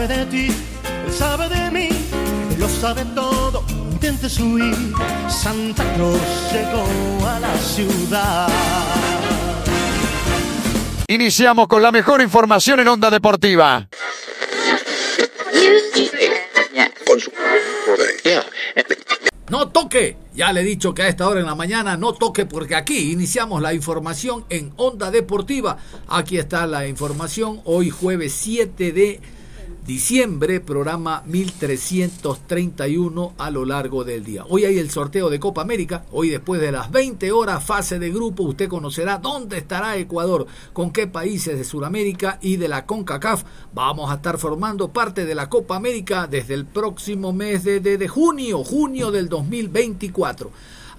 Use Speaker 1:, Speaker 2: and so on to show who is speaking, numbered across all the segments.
Speaker 1: Sabe de ti, él sabe de mí, él lo sabe todo, intentes huir. Santa Claus llegó a la ciudad.
Speaker 2: Iniciamos con la mejor información en Onda Deportiva.
Speaker 3: No toque, ya le he dicho que a esta hora en la mañana no toque porque aquí iniciamos la información en Onda Deportiva. Aquí está la información hoy jueves 7 de diciembre, programa 1331 a lo largo del día. Hoy hay el sorteo de Copa América, hoy después de las 20 horas fase de grupo, usted conocerá dónde estará Ecuador, con qué países de Sudamérica y de la CONCACAF vamos a estar formando parte de la Copa América desde el próximo mes de, de, de junio, junio del 2024.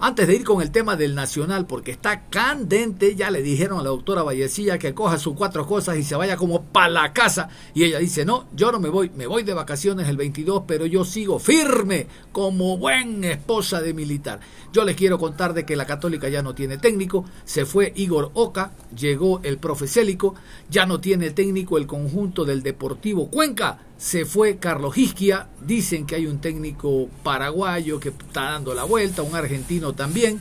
Speaker 3: Antes de ir con el tema del Nacional, porque está candente, ya le dijeron a la doctora Vallecilla que coja sus cuatro cosas y se vaya como para la casa. Y ella dice, no, yo no me voy, me voy de vacaciones el 22, pero yo sigo firme como buen esposa de militar. Yo les quiero contar de que la católica ya no tiene técnico, se fue Igor Oca, llegó el profe Célico, ya no tiene técnico el conjunto del Deportivo Cuenca se fue Carlos Isquia, dicen que hay un técnico paraguayo que está dando la vuelta, un argentino también.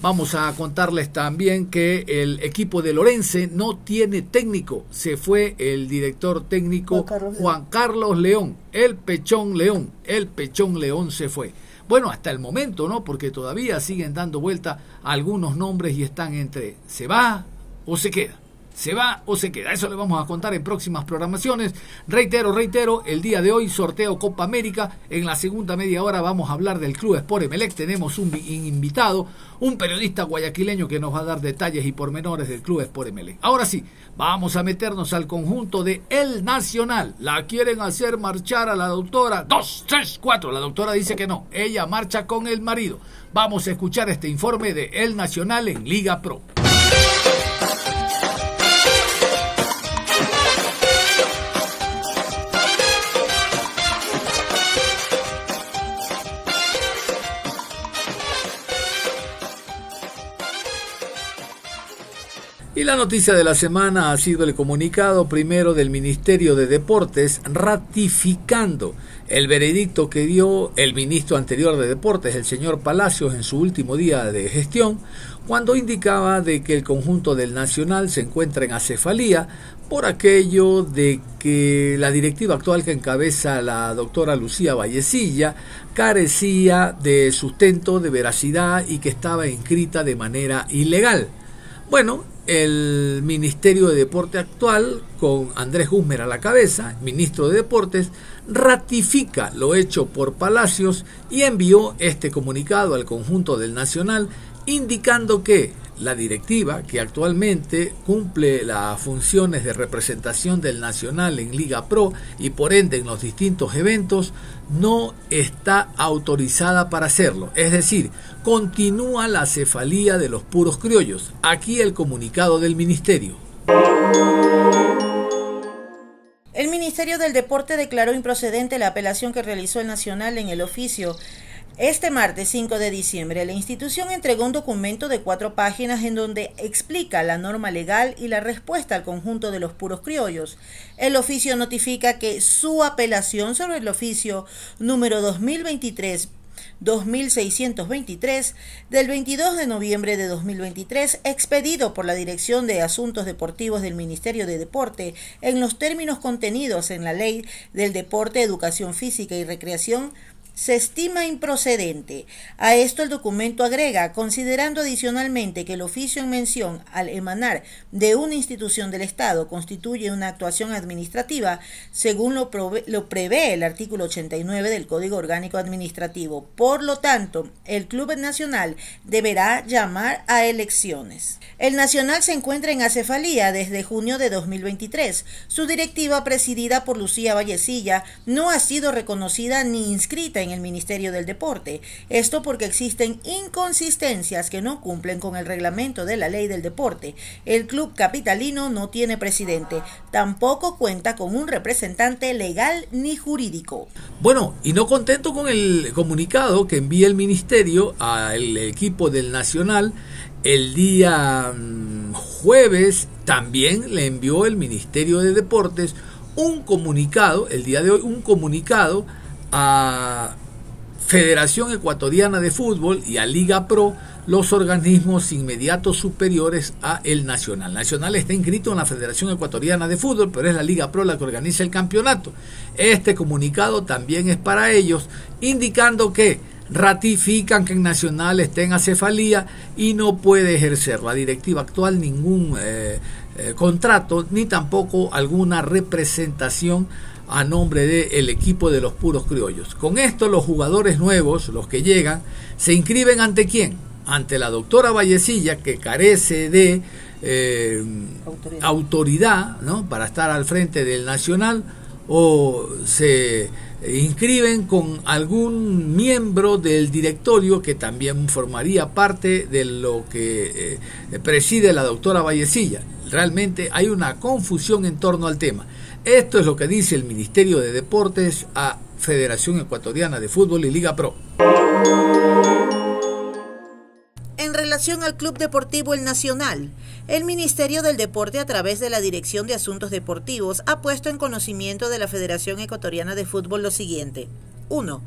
Speaker 3: Vamos a contarles también que el equipo de Lorense no tiene técnico. Se fue el director técnico Juan Carlos, Juan Carlos León, el Pechón León. El Pechón León se fue. Bueno, hasta el momento, ¿no? Porque todavía siguen dando vuelta algunos nombres y están entre se va o se queda. ¿Se va o se queda? Eso le vamos a contar en próximas programaciones. Reitero, reitero, el día de hoy sorteo Copa América. En la segunda media hora vamos a hablar del Club Sport Emelec. Tenemos un invitado, un periodista guayaquileño que nos va a dar detalles y pormenores del Club Sport Emelec. Ahora sí, vamos a meternos al conjunto de El Nacional. La quieren hacer marchar a la doctora. Dos, tres, cuatro. La doctora dice que no. Ella marcha con el marido. Vamos a escuchar este informe de El Nacional en Liga Pro. La noticia de la semana ha sido el comunicado primero del Ministerio de Deportes ratificando el veredicto que dio el ministro anterior de Deportes, el señor Palacios, en su último día de gestión, cuando indicaba de que el conjunto del Nacional se encuentra en acefalía por aquello de que la directiva actual que encabeza la doctora Lucía Vallecilla carecía de sustento, de veracidad y que estaba inscrita de manera ilegal. Bueno, el Ministerio de Deporte actual, con Andrés Guzmer a la cabeza, ministro de Deportes, ratifica lo hecho por Palacios y envió este comunicado al conjunto del Nacional indicando que la directiva, que actualmente cumple las funciones de representación del Nacional en Liga Pro y por ende en los distintos eventos, no está autorizada para hacerlo. Es decir, continúa la cefalía de los puros criollos. Aquí el comunicado del Ministerio.
Speaker 4: El Ministerio del Deporte declaró improcedente la apelación que realizó el Nacional en el oficio este martes 5 de diciembre, la institución entregó un documento de cuatro páginas en donde explica la norma legal y la respuesta al conjunto de los puros criollos. El oficio notifica que su apelación sobre el oficio número 2023 2623 del 22 de noviembre de 2023, expedido por la Dirección de Asuntos Deportivos del Ministerio de Deporte en los términos contenidos en la Ley del Deporte, Educación Física y Recreación se estima improcedente. A esto el documento agrega, considerando adicionalmente que el oficio en mención, al emanar de una institución del Estado, constituye una actuación administrativa, según lo, lo, prevé el artículo 89 del Código Orgánico Administrativo. Por lo tanto, el Club Nacional deberá llamar a elecciones. El Nacional se encuentra en acefalía desde junio de 2023. Su directiva, presidida por Lucía Vallecilla, no ha sido reconocida ni inscrita en el Ministerio del Deporte. Esto porque existen inconsistencias que no cumplen con el reglamento de la ley del deporte. El club capitalino no tiene presidente, tampoco cuenta con un representante legal ni jurídico.
Speaker 3: Bueno, y no contento con el comunicado que envía el ministerio al equipo del Nacional, el día mm, jueves también le envió el Ministerio de Deportes un comunicado, el día de hoy, un comunicado a Federación Ecuatoriana de Fútbol y a Liga Pro los organismos inmediatos superiores a el Nacional. Nacional está inscrito en la Federación Ecuatoriana de Fútbol, pero es la Liga Pro la que organiza el campeonato. Este comunicado también es para ellos, indicando que ratifican que en Nacional está en acefalía y no puede ejercer la directiva actual ningún eh, eh, contrato ni tampoco alguna representación a nombre del equipo de los puros criollos. Con esto los jugadores nuevos, los que llegan, se inscriben ante quién? Ante la doctora Vallecilla, que carece de eh, autoridad, ¿no? para estar al frente del Nacional, o se inscriben con algún miembro del directorio que también formaría parte de lo que eh, preside la doctora Vallecilla. Realmente hay una confusión en torno al tema. Esto es lo que dice el Ministerio de Deportes a Federación Ecuatoriana de Fútbol y Liga Pro.
Speaker 4: En relación al Club Deportivo El Nacional, el Ministerio del Deporte a través de la Dirección de Asuntos Deportivos ha puesto en conocimiento de la Federación Ecuatoriana de Fútbol lo siguiente. 1.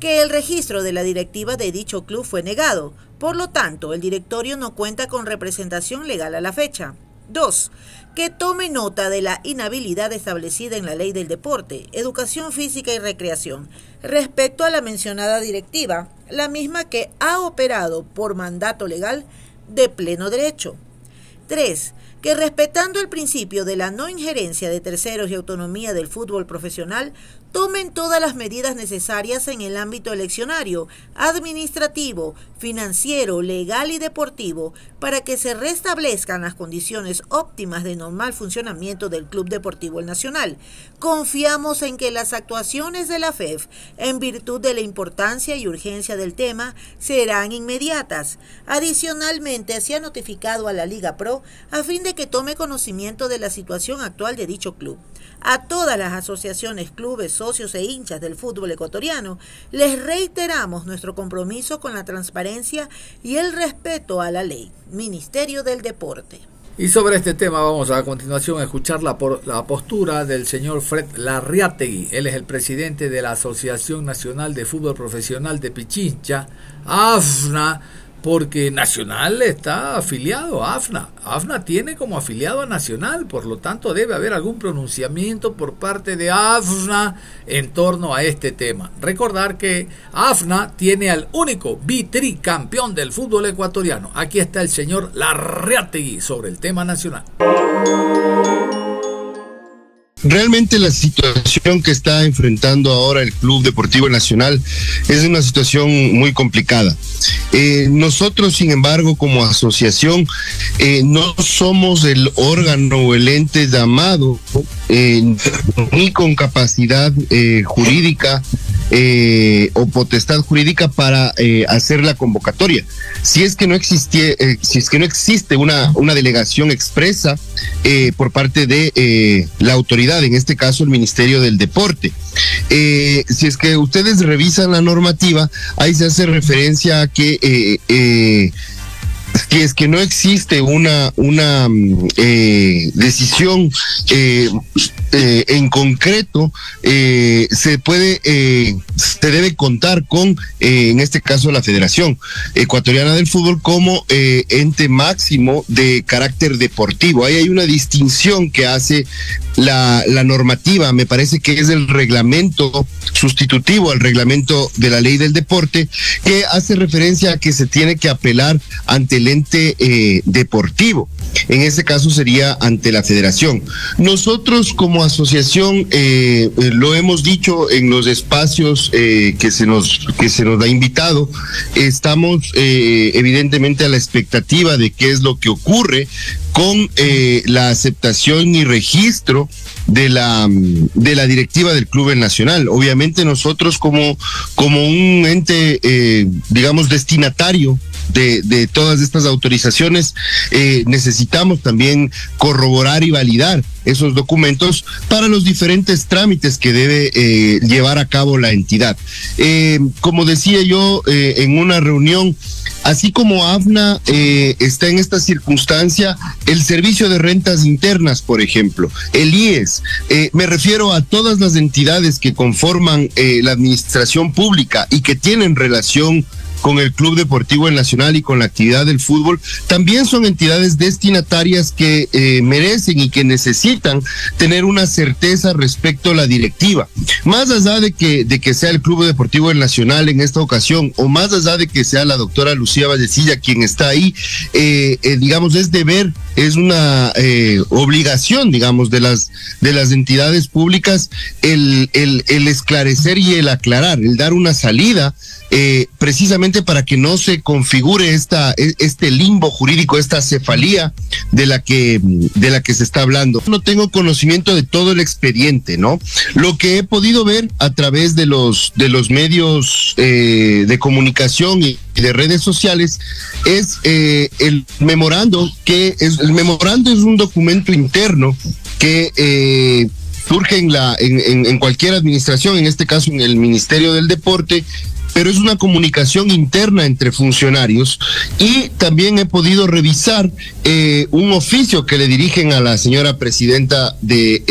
Speaker 4: Que el registro de la directiva de dicho club fue negado. Por lo tanto, el directorio no cuenta con representación legal a la fecha. 2 que tome nota de la inhabilidad establecida en la ley del deporte, educación física y recreación respecto a la mencionada directiva, la misma que ha operado por mandato legal de pleno derecho. 3 que respetando el principio de la no injerencia de terceros y autonomía del fútbol profesional, tomen todas las medidas necesarias en el ámbito eleccionario, administrativo, financiero, legal y deportivo para que se restablezcan las condiciones óptimas de normal funcionamiento del Club Deportivo El Nacional. Confiamos en que las actuaciones de la FEF, en virtud de la importancia y urgencia del tema, serán inmediatas. Adicionalmente, se ha notificado a la Liga Pro a fin de que tome conocimiento de la situación actual de dicho club. A todas las asociaciones, clubes, socios e hinchas del fútbol ecuatoriano, les reiteramos nuestro compromiso con la transparencia y el respeto a la ley. Ministerio del Deporte.
Speaker 3: Y sobre este tema vamos a, continuación a escuchar la, por, la postura del señor Fred Larriategui. Él es el presidente de la Asociación Nacional de Fútbol Profesional de Pichincha, AFNA, porque Nacional está afiliado a AFNA. AFNA tiene como afiliado a Nacional, por lo tanto debe haber algún pronunciamiento por parte de AFNA en torno a este tema. Recordar que AFNA tiene al único bitricampeón del fútbol ecuatoriano. Aquí está el señor Larreategui sobre el tema nacional.
Speaker 5: Realmente la situación que está enfrentando ahora el Club Deportivo Nacional es una situación muy complicada. Eh, nosotros, sin embargo, como asociación, eh, no somos el órgano o el ente llamado eh, ni con capacidad jurídica o potestad jurídica para hacer la convocatoria. Si es que no existie, si es que no existe una, una delegación expresa por parte de la autoridad en este caso el Ministerio del Deporte. Eh, si es que ustedes revisan la normativa, ahí se hace referencia a que eh, eh, que es que no existe una, una mm, decisión eh, en concreto eh, se puede, eh, se debe contar con, en este caso, la Federación Ecuatoriana del Fútbol como ente máximo de carácter deportivo. Ahí hay una distinción que hace la, la normativa, me parece que es el reglamento sustitutivo al reglamento de la ley del deporte, que hace referencia a que se tiene que apelar ante el ente deportivo. En ese caso sería ante la federación. Nosotros como asociación eh, eh, lo hemos dicho en los espacios eh, que se nos que se nos ha invitado. Estamos evidentemente a la expectativa de qué es lo que ocurre con la aceptación y registro de la de la directiva del club nacional. Obviamente nosotros como como un ente digamos destinatario de, todas estas autorizaciones, eh, necesitamos también corroborar y validar esos documentos para los diferentes trámites que debe eh, llevar a cabo la entidad. Eh, como decía yo en una reunión, así como AFNA está en esta circunstancia, el Servicio de Rentas Internas, por ejemplo, el IES, me refiero a todas las entidades que conforman la administración pública y que tienen relación con el Club Deportivo Nacional y con la actividad del fútbol, también son entidades destinatarias que eh, merecen y que necesitan tener una certeza respecto a la directiva. Más allá de que, de que sea el Club Deportivo Nacional en esta ocasión, o más allá de que sea la doctora Lucía Vallecilla quien está ahí, eh, eh, digamos, es deber, es una obligación, digamos, de las, de las entidades públicas el, el, el esclarecer y el aclarar, el dar una salida eh, precisamente para que no se configure esta, e, este limbo jurídico, esta cefalía de la que, de la que se está hablando. No tengo conocimiento de todo el expediente, ¿no? Lo que he podido ver a través de los, de los medios eh, de comunicación y de redes sociales es eh, el memorando que es el memorando es un documento interno que surge en la en, en, cualquier administración en este caso en el Ministerio del Deporte pero es una comunicación interna entre funcionarios y también he podido revisar eh, un oficio que le dirigen a la señora presidenta de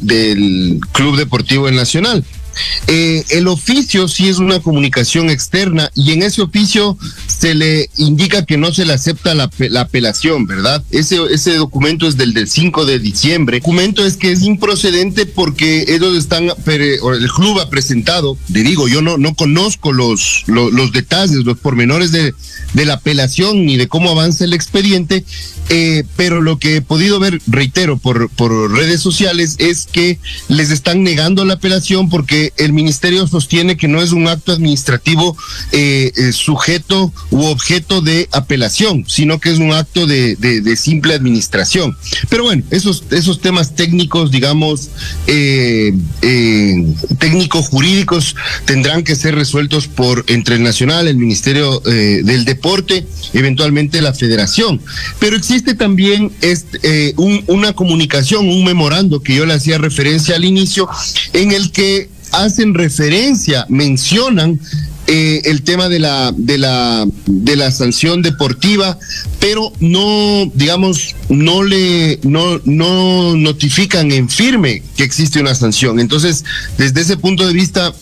Speaker 5: del Club Deportivo Nacional eh, el oficio sí es una comunicación externa y en ese oficio se le indica que no se le acepta la, apelación, ¿verdad? Ese, ese documento es del, del 5 de diciembre. El documento es que es improcedente porque ellos están, el club ha presentado, le digo, yo no, no conozco los, los, los detalles, los pormenores de, de la apelación ni de cómo avanza el expediente, eh, pero lo que he podido ver, reitero, por, por redes sociales es que les están negando la apelación porque el ministerio sostiene que no es un acto administrativo eh, eh, sujeto u objeto de apelación, sino que es un acto de, de, simple administración. Pero bueno, esos, esos temas técnicos, digamos, técnicos jurídicos tendrán que ser resueltos por entre el Nacional, el Ministerio del Deporte, eventualmente la Federación. Pero existe también este, eh, una comunicación, un memorando que yo le hacía referencia al inicio, en el que hacen referencia, mencionan eh, el tema de la, de la, de la sanción deportiva, pero no, digamos, no le, no, no notifican en firme que existe una sanción. Entonces, desde ese punto de vista,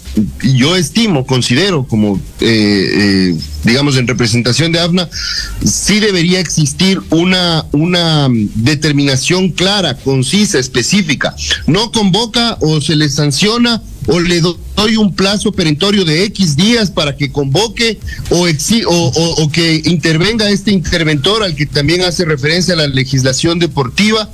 Speaker 5: yo estimo, considero como, eh, eh, digamos, en representación de AFNA, sí debería existir una, una determinación clara, concisa, específica. No convoca o se le sanciona o le doy un plazo perentorio de X días para que convoque o, o, que intervenga este interventor al que también hace referencia a la legislación deportiva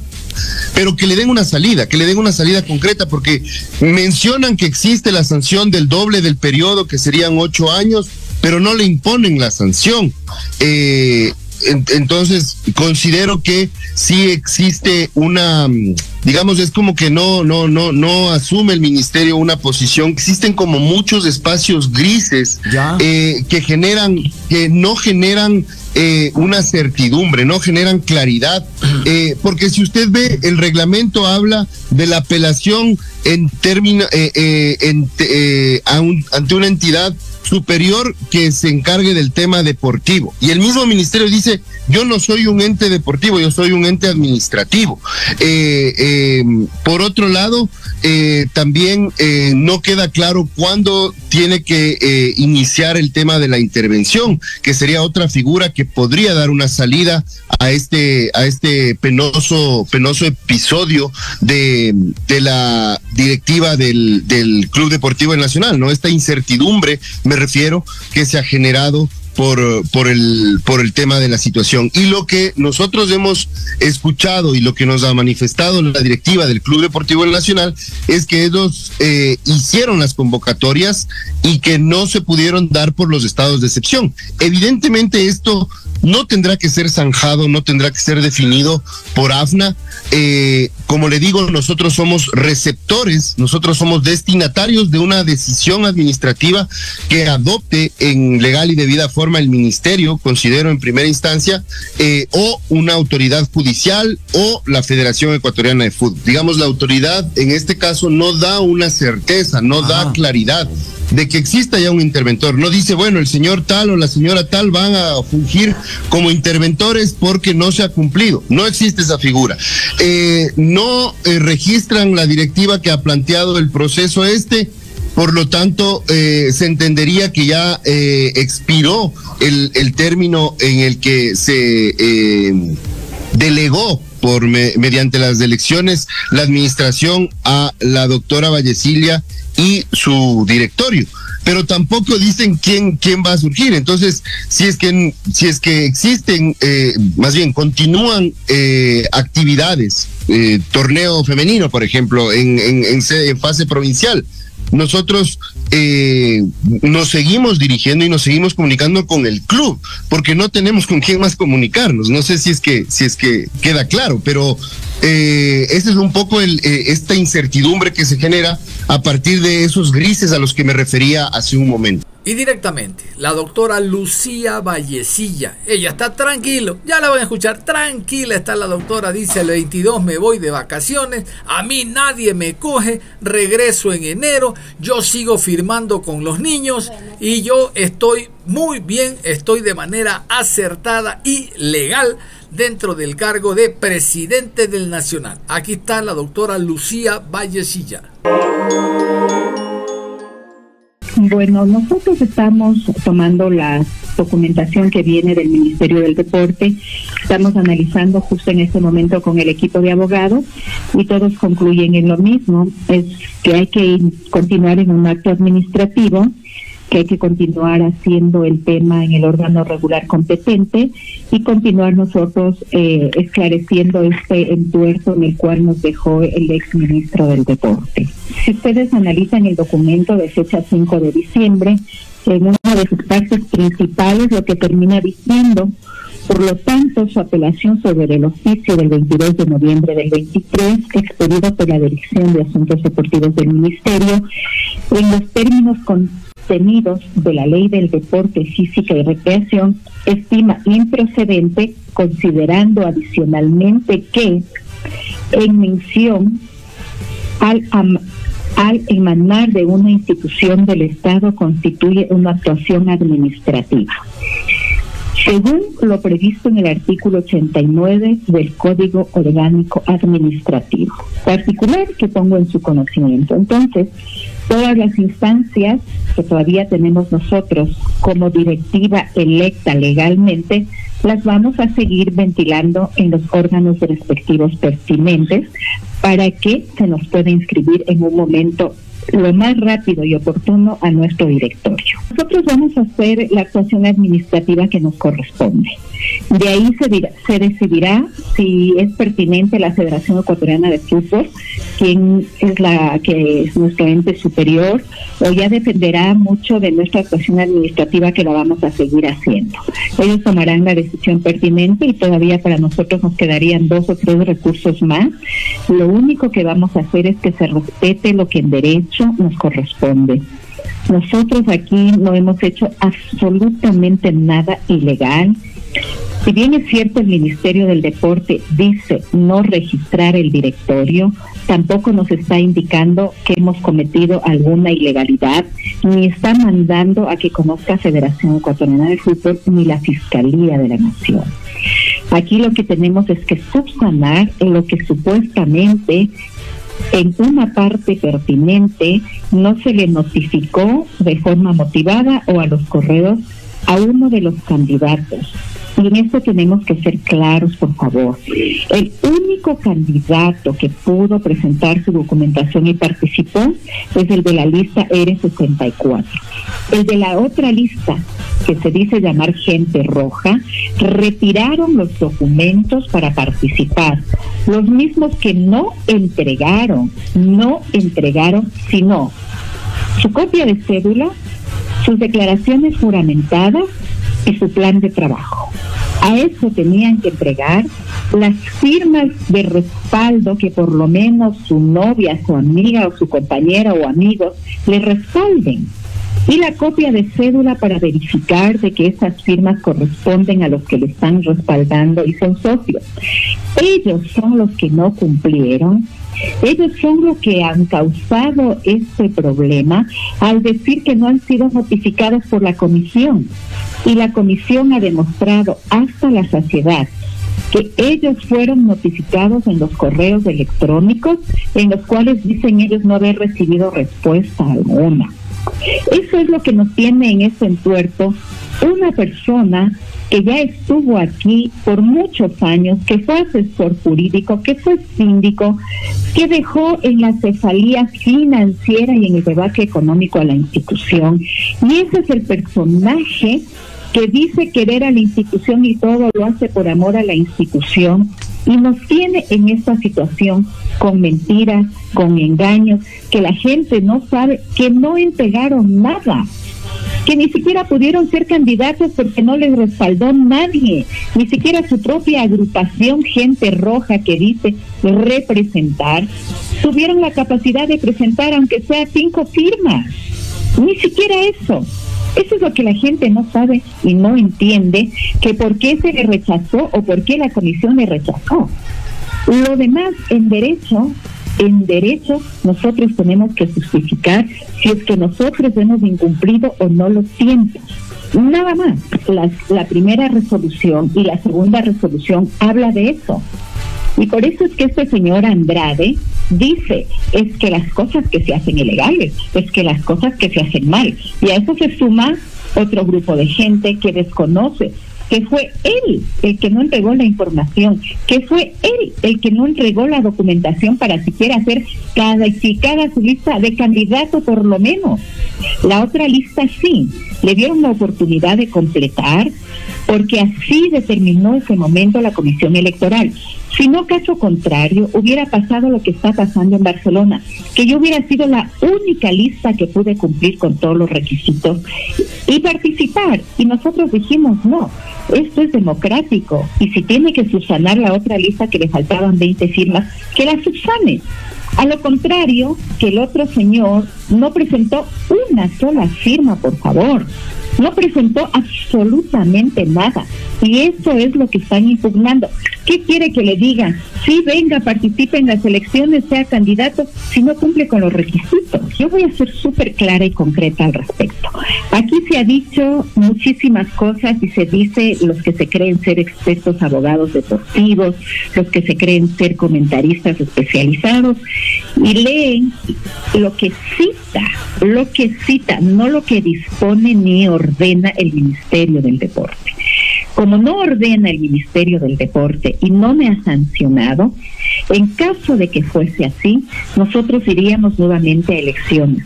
Speaker 5: pero que le den una salida, que le den una salida concreta, porque mencionan que existe la sanción del doble del periodo, que serían ocho años, pero no le imponen la sanción. Eh, entonces considero que sí existe una digamos es como que no no no no asume el ministerio una posición. Existen como muchos espacios grises eh, que generan que no generan eh, una certidumbre, no generan claridad, eh, porque si usted ve, el reglamento habla de la apelación en término, ante una entidad superior que se encargue del tema deportivo. Y el mismo ministerio dice, yo no soy un ente deportivo, yo soy un ente administrativo. Eh, eh, por otro lado, eh, también no queda claro cuándo tiene que iniciar el tema de la intervención, que sería otra figura que podría dar una salida a este, a este penoso, penoso episodio de, de la directiva del, del Club Deportivo Nacional, ¿no? Esta incertidumbre, me refiero, que se ha generado por, por, el, por el tema de la situación. Y lo que nosotros hemos escuchado y lo que nos ha manifestado la directiva del Club Deportivo Nacional es que ellos eh, hicieron las convocatorias y que no se pudieron dar por los estados de excepción. Evidentemente esto no tendrá que ser zanjado, no tendrá que ser definido por AFNA. Eh, como le digo, nosotros somos receptores, nosotros somos destinatarios de una decisión administrativa que adopte en legal y debida forma el ministerio, considero en primera instancia, eh, o una autoridad judicial o la Federación Ecuatoriana de Fútbol. Digamos, la autoridad en este caso no da una certeza, no da claridad de que exista ya un interventor. No dice, bueno, el señor tal o la señora tal van a fungir como interventores porque no se ha cumplido. No existe esa figura. Eh, no eh, registran la directiva que ha planteado el proceso este. Por lo tanto, eh, se entendería que ya expiró el, el, término en el que se delegó por mediante las elecciones la administración a la doctora Vallecilia y su directorio. Pero tampoco dicen quién quién va a surgir. Entonces si es que si es que existen eh, más bien continúan eh, actividades eh, torneo femenino por ejemplo en, en, en fase provincial nosotros eh, nos seguimos dirigiendo y nos seguimos comunicando con el club, porque no tenemos con quién más comunicarnos. No sé si es que, si es que queda claro, pero eh, esa es un poco el, eh, esta incertidumbre que se genera a partir de esos grises a los que me refería hace un momento.
Speaker 3: Y directamente, la doctora Lucía Vallecilla. Ella está tranquilo, ya la van a escuchar. Tranquila está la doctora, dice el 22 me voy de vacaciones, a mí nadie me coge, regreso en enero, yo sigo firmando con los niños y yo estoy muy bien, estoy de manera acertada y legal dentro del cargo de presidente del Nacional. Aquí está la doctora Lucía Vallecilla.
Speaker 6: Bueno, nosotros estamos tomando la documentación que viene del Ministerio del Deporte, estamos analizando justo en este momento con el equipo de abogados y todos concluyen en lo mismo, es que hay que continuar en un acto administrativo que hay que continuar haciendo el tema en el órgano regular competente y continuar nosotros eh, esclareciendo este entuerto en el cual nos dejó el ex ministro del Deporte. Si ustedes analizan el documento de fecha 5 de diciembre, en una de sus partes principales lo que termina diciendo por lo tanto, su apelación sobre el oficio del 22 de noviembre del 23, expedido por la Dirección de Asuntos Deportivos del Ministerio, en los términos con de la Ley del Deporte Física y Recreación, estima improcedente, considerando adicionalmente que en mención al emanar de una institución del Estado constituye una actuación administrativa. Según lo previsto en el artículo 89 del Código Orgánico Administrativo, particular que pongo en su conocimiento. Entonces, todas las instancias que todavía tenemos nosotros como directiva electa legalmente, las vamos a seguir ventilando en los órganos respectivos pertinentes para que se nos pueda inscribir en un momento lo más rápido y oportuno a nuestro directorio. Nosotros vamos a hacer la actuación administrativa que nos corresponde. De ahí se, se decidirá si es pertinente la Federación Ecuatoriana de Fútbol, quién es la que es nuestro ente superior, o ya dependerá mucho de nuestra actuación administrativa que la vamos a seguir haciendo. Ellos tomarán la decisión pertinente y todavía para nosotros nos quedarían dos o tres recursos más. Lo único que vamos a hacer es que se respete lo que en derecho nos corresponde. Nosotros aquí no hemos hecho absolutamente nada ilegal Si bien es cierto el Ministerio del Deporte dice no registrar el directorio, tampoco nos está indicando que hemos cometido alguna ilegalidad, ni está mandando a que conozca Federación Ecuatoriana de Fútbol ni la Fiscalía de la Nación. Aquí lo que tenemos es que subsanar lo que supuestamente en una parte pertinente no se le notificó de forma motivada o a los correos a uno de los candidatos. Y en esto tenemos que ser claros, por favor. El único candidato que pudo presentar su documentación y participó es el de la lista R64. El de la otra lista, que se dice llamar gente roja, retiraron los documentos para participar. Los mismos que no entregaron, no entregaron, sino su copia de cédula, sus declaraciones juramentadas y su plan de trabajo. A eso tenían que entregar las firmas de respaldo que por lo menos su novia, su amiga o su compañera o amigos le respalden. Y la copia de cédula para verificar de que esas firmas corresponden a los que le están respaldando y son socios. Ellos son los que no cumplieron ellos son los que han causado este problema al decir que no han sido notificados por la comisión. Y la comisión ha demostrado hasta la saciedad que ellos fueron notificados en los correos electrónicos en los cuales dicen ellos no haber recibido respuesta alguna. Eso es lo que nos tiene en este entuerto una persona que ya estuvo aquí por muchos años, que fue asesor jurídico, que fue síndico, que dejó en la cefalía financiera y en el debate económico a la institución. Y ese es el personaje que dice querer a la institución y todo lo hace por amor a la institución y nos tiene en esta situación con mentiras, con engaños, que la gente no sabe, que no entregaron nada que ni siquiera pudieron ser candidatos porque no les respaldó nadie, ni siquiera su propia agrupación Gente Roja que dice representar, tuvieron la capacidad de presentar aunque sea cinco firmas, ni siquiera eso. Eso es lo que la gente no sabe y no entiende, que por qué se le rechazó o por qué la comisión le rechazó. Lo demás en derecho en derecho nosotros tenemos que justificar si es que nosotros hemos incumplido o no los tiempos. Nada más. La, la primera resolución y la segunda resolución habla de eso. Y por eso es que este señor Andrade dice, es que las cosas que se hacen ilegales, es que las cosas que se hacen mal. Y a eso se suma otro grupo de gente que desconoce que fue él el que no entregó la información, que fue él el que no entregó la documentación para siquiera hacer cada su lista de candidato por lo menos. La otra lista sí, le dieron la oportunidad de completar porque así determinó ese momento la comisión electoral. Si no, caso contrario, hubiera pasado lo que está pasando en Barcelona, que yo hubiera sido la única lista que pude cumplir con todos los requisitos y participar. Y nosotros dijimos, no, esto es democrático. Y si tiene que subsanar la otra lista que le faltaban 20 firmas, que la subsane. A lo contrario, que el otro señor no presentó una sola firma, por favor. No presentó absolutamente nada. Y eso es lo que están impugnando. ¿Qué quiere que le digan? Sí, venga, participe en las elecciones, sea candidato, si no cumple con los requisitos. Yo voy a ser súper clara y concreta al respecto. Aquí se ha dicho muchísimas cosas y se dice los que se creen ser expertos abogados deportivos, los que se creen ser comentaristas especializados y leen lo que cita, lo que cita, no lo que dispone ni ordena el Ministerio del Deporte. Como no ordena el Ministerio del Deporte y no me ha sancionado, en caso de que fuese así, nosotros iríamos nuevamente a elecciones.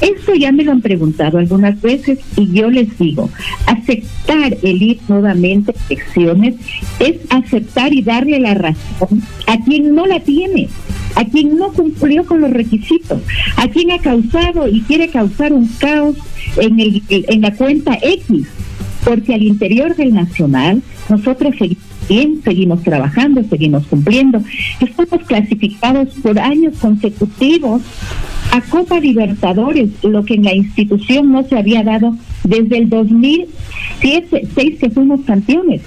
Speaker 6: Esto ya me lo han preguntado algunas veces y yo les digo, aceptar el ir nuevamente a elecciones es aceptar y darle la razón a quien no la tiene, a quien no cumplió con los requisitos, a quien ha causado y quiere causar un caos en, el, en la cuenta X porque al interior del Nacional nosotros seguimos trabajando, seguimos cumpliendo. Estamos clasificados por años consecutivos a Copa Libertadores, lo que en la institución no se había dado desde el 2007, 6 que fuimos campeones.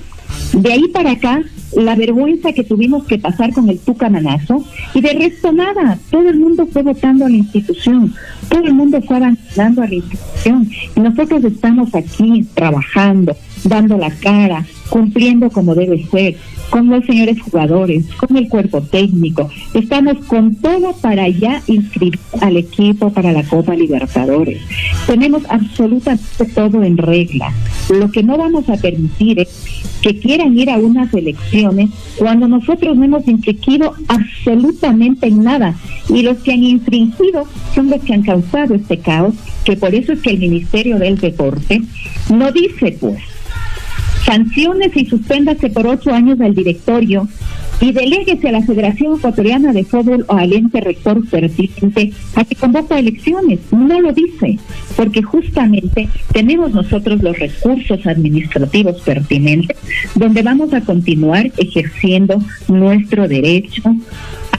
Speaker 6: De ahí para acá, la vergüenza que tuvimos que pasar con el Tucamanazo y de resto nada, todo el mundo fue votando a la institución, todo el mundo fue avanzando a la institución y nosotros estamos aquí trabajando, dando la cara, cumpliendo como debe ser, con los señores jugadores, con el cuerpo técnico. Estamos con todo para ya inscribir al equipo para la Copa Libertadores. Tenemos absolutamente todo en regla. Lo que no vamos a permitir es que quieran ir a unas elecciones cuando nosotros no hemos infringido absolutamente nada. Y los que han infringido son los que han causado este caos, que por eso es que el Ministerio del Deporte no dice, pues, sanciones y suspéndase por ocho años al directorio y deléguese a la Federación Ecuatoriana de Fútbol o al ente rector pertinente a que convoque elecciones. No lo dice, porque justamente tenemos nosotros los recursos administrativos pertinentes donde vamos a continuar ejerciendo nuestro derecho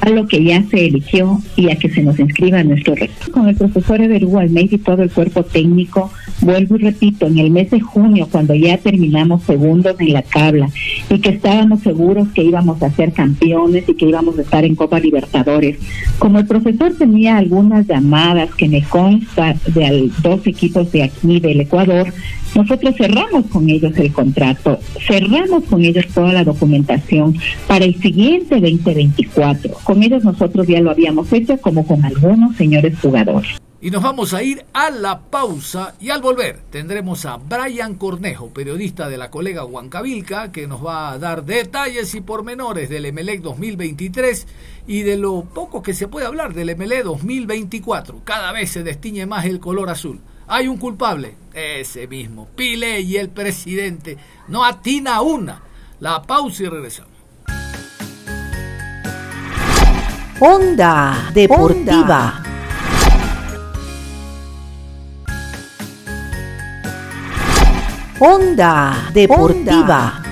Speaker 6: a lo que ya se eligió y a que se nos inscriba nuestro resto. Con el profesor Everú Almeida y todo el cuerpo técnico, vuelvo y repito, en el mes de junio, cuando ya terminamos segundos en la tabla y que estábamos seguros que íbamos a ser campeones y que íbamos a estar en Copa Libertadores, como el profesor tenía algunas llamadas que me consta de dos equipos de aquí del Ecuador, nosotros cerramos con ellos el contrato, cerramos con ellos toda la documentación para el siguiente 2024. Ellos nosotros ya lo habíamos hecho como con algunos señores jugadores.
Speaker 3: Y nos vamos a ir a la pausa y al volver tendremos a Brian Cornejo, periodista de la colega Huancavilca, que nos va a dar detalles y pormenores del MLE 2023 y de lo poco que se puede hablar del MLE 2024. Cada vez se destiñe más el color azul. Hay un culpable, ese mismo, Pile y el presidente. No atina una. La pausa y regresamos.
Speaker 7: Onda Deportiva. Onda Deportiva.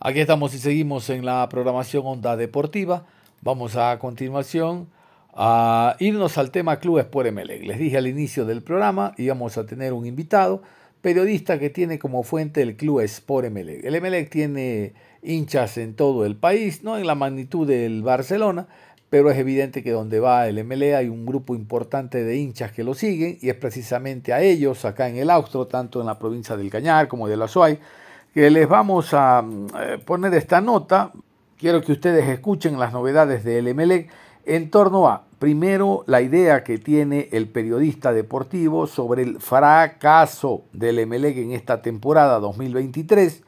Speaker 3: Aquí estamos y seguimos en la programación Onda Deportiva. Vamos a continuación a irnos al tema Clubes por Emelec. Les dije al inicio del programa íbamos a tener un invitado, periodista que tiene como fuente el Club Sport Emelec. El Emelec tiene hinchas en todo el país, no en la magnitud del Barcelona, pero es evidente que donde va el MLE hay un grupo importante de hinchas que lo siguen y es precisamente a ellos, acá en el Austro, tanto en la provincia del Cañar como de la Suay, que les vamos a eh, poner esta nota. Quiero que ustedes escuchen las novedades del MLE en torno a, primero, la idea que tiene el periodista deportivo sobre el fracaso del Emelec en esta temporada 2023,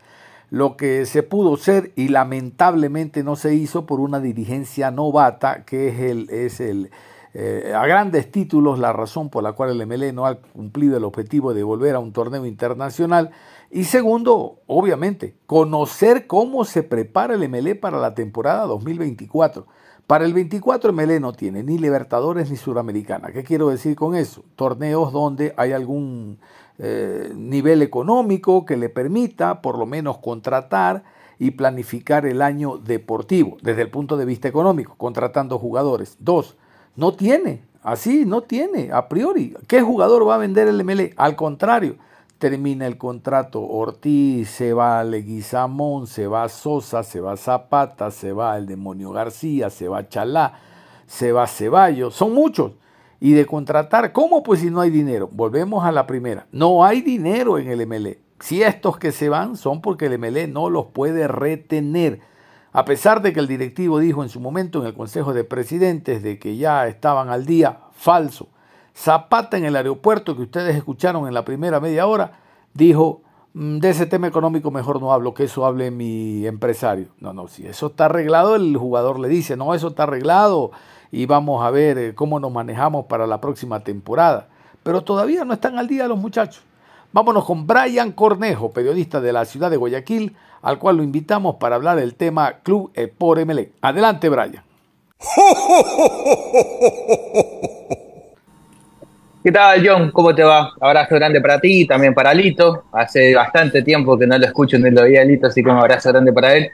Speaker 3: lo que se pudo ser y lamentablemente no se hizo por una dirigencia novata, que es el, es el eh, a grandes títulos la razón por la cual el MLE no ha cumplido el objetivo de volver a un torneo internacional. Y segundo, obviamente, conocer cómo se prepara el MLE para la temporada 2024. Para el 24 MLE no tiene ni Libertadores ni Suramericana. ¿Qué quiero decir con eso? Torneos donde hay algún eh, nivel económico que le permita por lo menos contratar y planificar el año deportivo desde el punto de vista económico, contratando jugadores. Dos, no tiene, así no tiene, a priori. ¿Qué jugador va a vender el MLE? Al contrario, termina el contrato Ortiz, se va Leguizamón, se va Sosa, se va Zapata, se va el demonio García, se va Chalá, se va Ceballos, son muchos. Y de contratar, ¿cómo? Pues si no hay dinero. Volvemos a la primera. No hay dinero en el MLE. Si estos que se van son porque el MLE no los puede retener. A pesar de que el directivo dijo en su momento en el Consejo de Presidentes de que ya estaban al día, falso. Zapata en el aeropuerto que ustedes escucharon en la primera media hora, dijo, mm, de ese tema económico mejor no hablo, que eso hable mi empresario. No, no, si eso está arreglado, el jugador le dice, no, eso está arreglado y vamos a ver eh, cómo nos manejamos para la próxima temporada. Pero todavía no están al día los muchachos. Vámonos con Brian Cornejo, periodista de la ciudad de Guayaquil, al cual lo invitamos para hablar del tema Club por MLE. Adelante, Brian.
Speaker 8: ¿Qué tal, John? ¿Cómo te va? Abrazo grande para ti y también para Lito. Hace bastante tiempo que no lo escucho ni lo oía Lito, así que un abrazo grande para él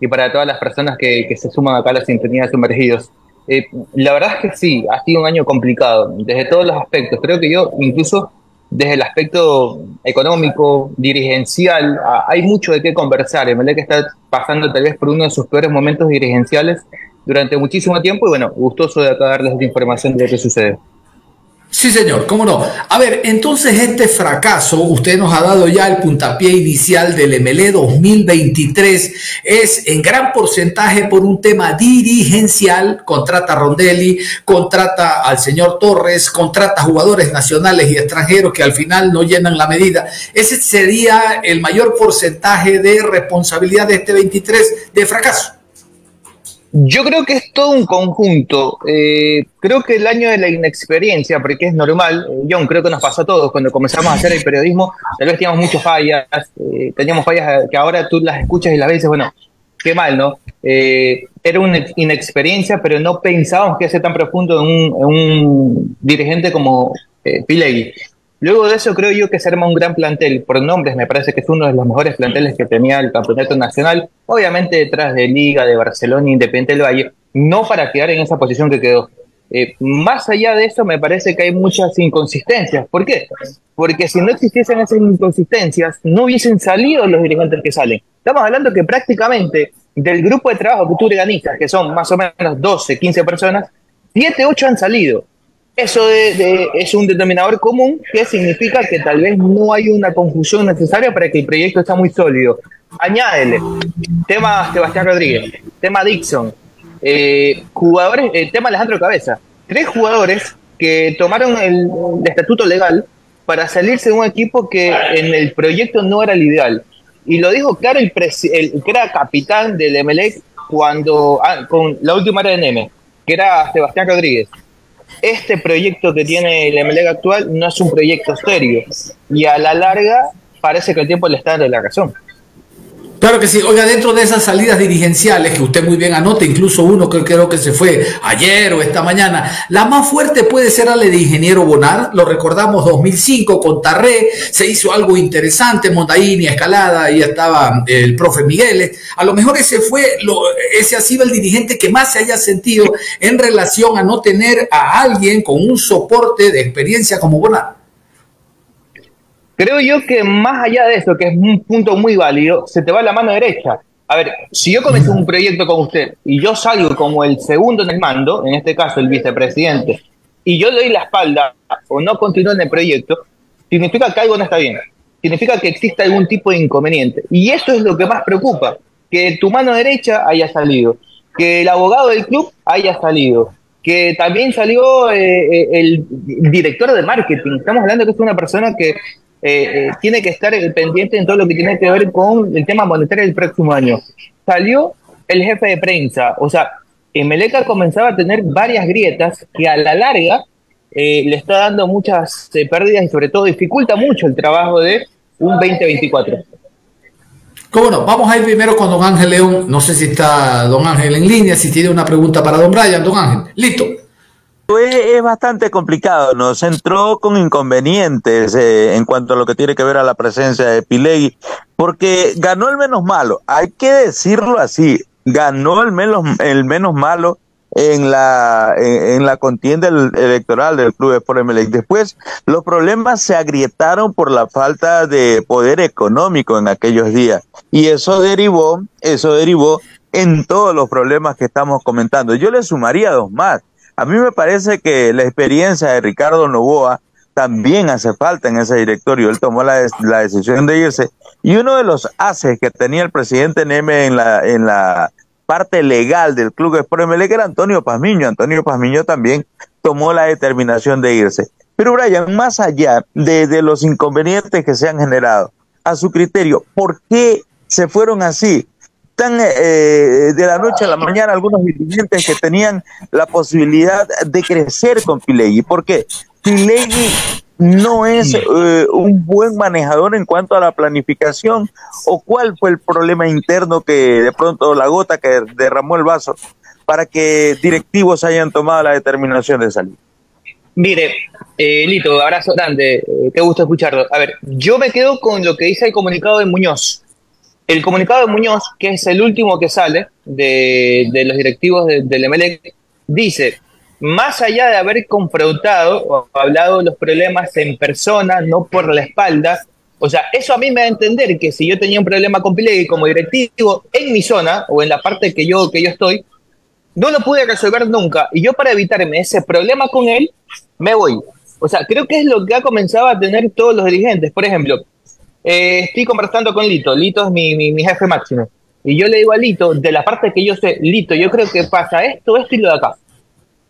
Speaker 8: y para todas las personas que, se suman acá a la sintonía de sumergidos. Eh, la verdad es que sí, ha sido un año complicado, desde todos los aspectos. Creo que yo, incluso desde el aspecto económico, dirigencial, hay mucho de qué conversar. que está pasando tal vez por uno de sus peores momentos dirigenciales durante muchísimo tiempo y bueno, gustoso de acá darles esta información de lo que sucede.
Speaker 3: Sí, señor, cómo no. A ver, entonces este fracaso, usted nos ha dado ya el puntapié inicial del MLE 2023, es en gran porcentaje por un tema dirigencial, contrata a Rondelli, contrata al señor Torres, contrata jugadores nacionales y extranjeros que al final no llenan la medida. Ese sería el mayor porcentaje de responsabilidad de este 23 de fracaso.
Speaker 8: Yo creo que es todo un conjunto. Eh, creo que el año de la inexperiencia, porque es normal, eh, John, creo que nos pasó a todos cuando comenzamos a hacer el periodismo, tal vez teníamos muchas fallas, eh, teníamos fallas que ahora tú las escuchas y las ves bueno, qué mal, ¿no? era una inexperiencia, pero no pensábamos que iba a ser tan profundo en un, dirigente como Pilegui. Luego de eso creo yo que se arma un gran plantel. Por nombres me parece que es uno de los mejores planteles que tenía el Campeonato Nacional. Obviamente detrás de Liga, de Barcelona, Independiente del Valle. No para quedar en esa posición que quedó. Eh, más allá de eso me parece que hay muchas inconsistencias. ¿Por qué? Porque si no existiesen esas inconsistencias, no hubiesen salido los dirigentes que salen. Estamos hablando que prácticamente del grupo de trabajo que tú organizas, que son más o menos 12, 15 personas, 7, 8 han salido. Eso es un determinador común que significa que tal vez no hay una confusión necesaria para que el proyecto está muy sólido. Añádele, tema Sebastián Rodríguez, tema Dixon, eh, jugadores, el tema Alejandro Cabeza. Tres jugadores que tomaron el, estatuto legal para salirse de un equipo que en el proyecto no era el ideal. Y lo dijo claro el, el que era capitán del Emelec cuando, ah, con la última era de Neme, que era Sebastián Rodríguez este proyecto que tiene el MLEG actual no es un proyecto serio y a la larga parece que el tiempo le está dando la razón.
Speaker 3: Claro que sí. Oiga, dentro de esas salidas dirigenciales que usted muy bien anota, incluso uno que creo que se fue ayer o esta mañana, la más fuerte puede ser la de Ingeniero Bonar. Lo recordamos 2005 con Tarré, se hizo algo interesante, Montaín y Escalada, y estaba el profe Migueles. A lo mejor ese fue, lo, ese ha sido el dirigente que más se haya sentido en relación a no tener a alguien con un soporte de experiencia como Bonar.
Speaker 8: Creo yo que más allá de eso, que es un punto muy válido, se te va la mano derecha. A ver, si yo comienzo un proyecto con usted y yo salgo como el segundo en el mando, en este caso el vicepresidente, y yo le doy la espalda o no continúo en el proyecto, significa que algo no está bien. Significa que existe algún tipo de inconveniente. Y eso es lo que más preocupa, que tu mano derecha haya salido, que el abogado del club haya salido, que también salió eh, eh, el director de marketing. Estamos hablando que es una persona que eh, eh, tiene que estar pendiente en todo lo que tiene que ver con el tema monetario del próximo año. Salió el jefe de prensa, o sea, Meleca comenzaba a tener varias grietas que a la larga eh, le está dando muchas pérdidas y sobre todo dificulta mucho el trabajo de un 2024.
Speaker 3: ¿Cómo no? Vamos a ir primero con don Ángel León. No sé si está don Ángel en línea, si tiene una pregunta para don Brian. Don Ángel, listo.
Speaker 9: Es, bastante complicado, nos entró con inconvenientes eh, en cuanto a lo que tiene que ver a la presencia de Pilegui, porque ganó el menos malo, hay que decirlo así, ganó el menos, el menos malo en la, en, la contienda electoral del Club Sport MLX. Después, los problemas se agrietaron por la falta de poder económico en aquellos días. Y eso derivó, eso derivó en todos los problemas que estamos comentando. Yo le sumaría dos más. A mí me parece que la experiencia de Ricardo Novoa también hace falta en ese directorio. Él tomó la, decisión de irse. Y uno de los haces que tenía el presidente Neme en la, en la parte legal del Club de MLE era Antonio Pazmiño. Antonio Pazmiño también tomó la determinación de irse. Pero Brian, más allá de los inconvenientes que se han generado, a su criterio, ¿por qué se fueron así? Están eh, de la noche a la mañana algunos dirigentes que tenían la posibilidad de crecer con Pilegui. ¿Por qué? Pilegui no es eh, un buen manejador en cuanto a la planificación o cuál fue el problema interno que de pronto la gota que derramó el vaso para que directivos hayan tomado la determinación de salir.
Speaker 8: Mire, eh, Lito, abrazo grande, eh, qué gusto escucharlo. A ver, yo me quedo con lo que dice el comunicado de Muñoz. El comunicado de Muñoz, que es el último que sale de, los directivos del MLE, dice, más allá de haber confrontado o hablado los problemas en persona, no por la espalda, o sea, eso a mí me da a entender que si yo tenía un problema con Pilegui como directivo en mi zona o en la parte que yo, que yo estoy, no lo pude resolver nunca. Y yo para evitarme ese problema con él, me voy. O sea, creo que es lo que ha comenzado a tener todos los dirigentes. Por ejemplo, eh, estoy conversando con Lito. Lito es mi, mi, jefe máximo. Y yo le digo a Lito, de la parte que yo sé, Lito, yo creo que pasa esto, esto y lo de acá.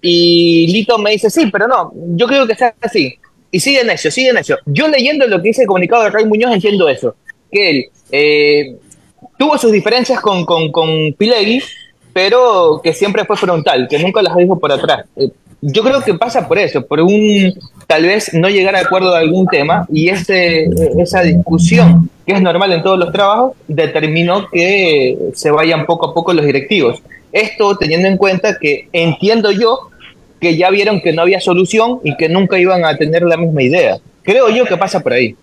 Speaker 8: Y Lito me dice, sí, pero no, yo creo que sea así. Y sigue eso, sigue eso. Yo leyendo lo que dice el comunicado de Ray Muñoz entiendo eso. Que él eh, tuvo sus diferencias con, con, con Pilegui, pero que siempre fue frontal, que nunca las dijo por atrás. Yo creo que pasa por eso, por un tal vez no llegar a acuerdo de algún tema y ese, esa discusión que es normal en todos los trabajos determinó que se vayan poco a poco los directivos. Esto teniendo en cuenta que entiendo yo que ya vieron que no había solución y que nunca iban a tener la misma idea. Creo yo que pasa por ahí.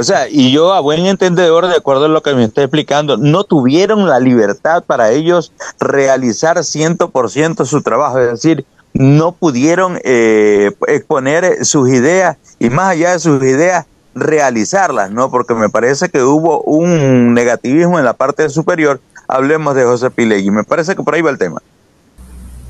Speaker 9: O sea, y yo a buen entendedor, de acuerdo a lo que me está explicando, no tuvieron la libertad para ellos realizar 100% su trabajo, es decir, no pudieron eh, exponer sus ideas y más allá de sus ideas, realizarlas, ¿no? Porque me parece que hubo un negativismo en la parte superior. Hablemos de José Pilegui, me parece que por ahí va el tema.